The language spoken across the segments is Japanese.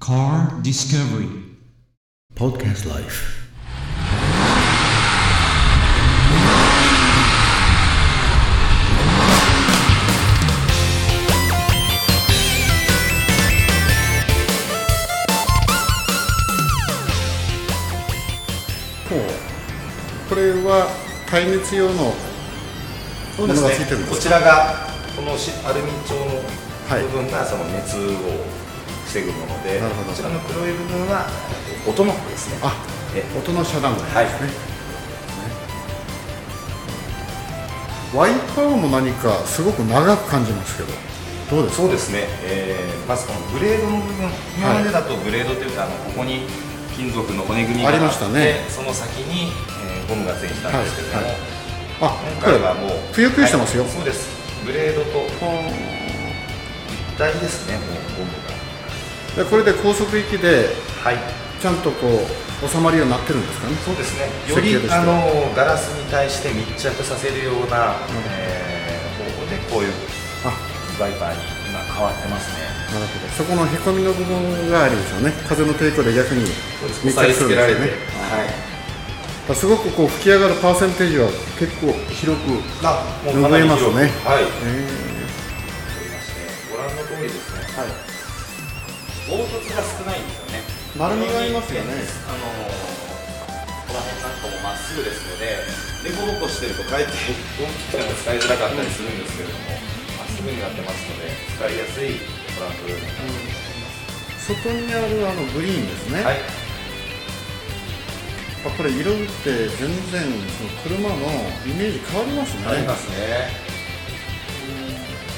Car Discovery Podcast Life. ほうこれは耐熱用のそうですものがついてるんね。ですかこちらがこのしアルミ調のはい部分がその熱を防ぐもので、こちらの黒い部分は音ノックですね。あえ音の遮断がはい。ワイパーも何かすごく長く感じますけどどうですか？そうですね。えーまずこのブレードの部分、今までだとブレードというかあのここに金属の骨組みがありましたねその先に、えーゴムがついてたんですけれども、はいはいあ今回はもうぷよぷよしてますよはいそうです。ブレードと一体ですね。もうゴムが。でこれで高速域ではい。ちゃんとこう収まるようになってるんですかね？そうですね。よりあのガラスに対して密着させるような、えー方法でこういうあ。ワイパーに今変わってますね。なるほど。そこのへこみの部分があるでしょうね。風の抵抗で逆に密押さえつけられて、ね。はい。すごくこう吹き上がるパーセンテージは結構広くあ、も拭えますね。はい。え取りまして、ご覧の通りですね。はい凹凸が少ないんですよね。丸みがありますよねあのこの辺なんかもまっすぐですので、凸凹してるとかえって大きくても使いづらかったりするんですけれども、まっすぐになってますので、使いやすいトランクになってます。外にあるあのグリーンですね、はい。あこれ色って全然その車のイメージ変わりますねありますね。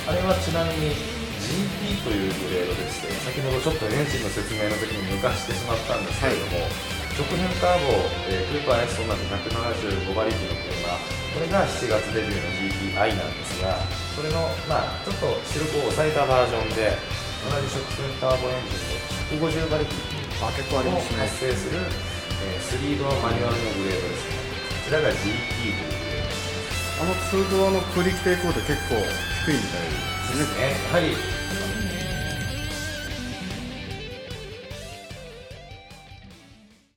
あれはちなみに GP というグレードでして、先ほどちょっとエンジンの説明の時に抜かしてしまったんですけれども、直変ターボ、えークーパー S と同じ175馬力の車、これが7月デビューの GPI なんですが、それの、まあ、ちょっと出力を抑えたバージョンで、同じ直線ターボエンジンで150馬力を発生する、えー、3ドアマニュアルのグレードですね。こちらが GT というグレードです。あの2ドアの空力抵抗って結構低いみたいですね。ね、やはり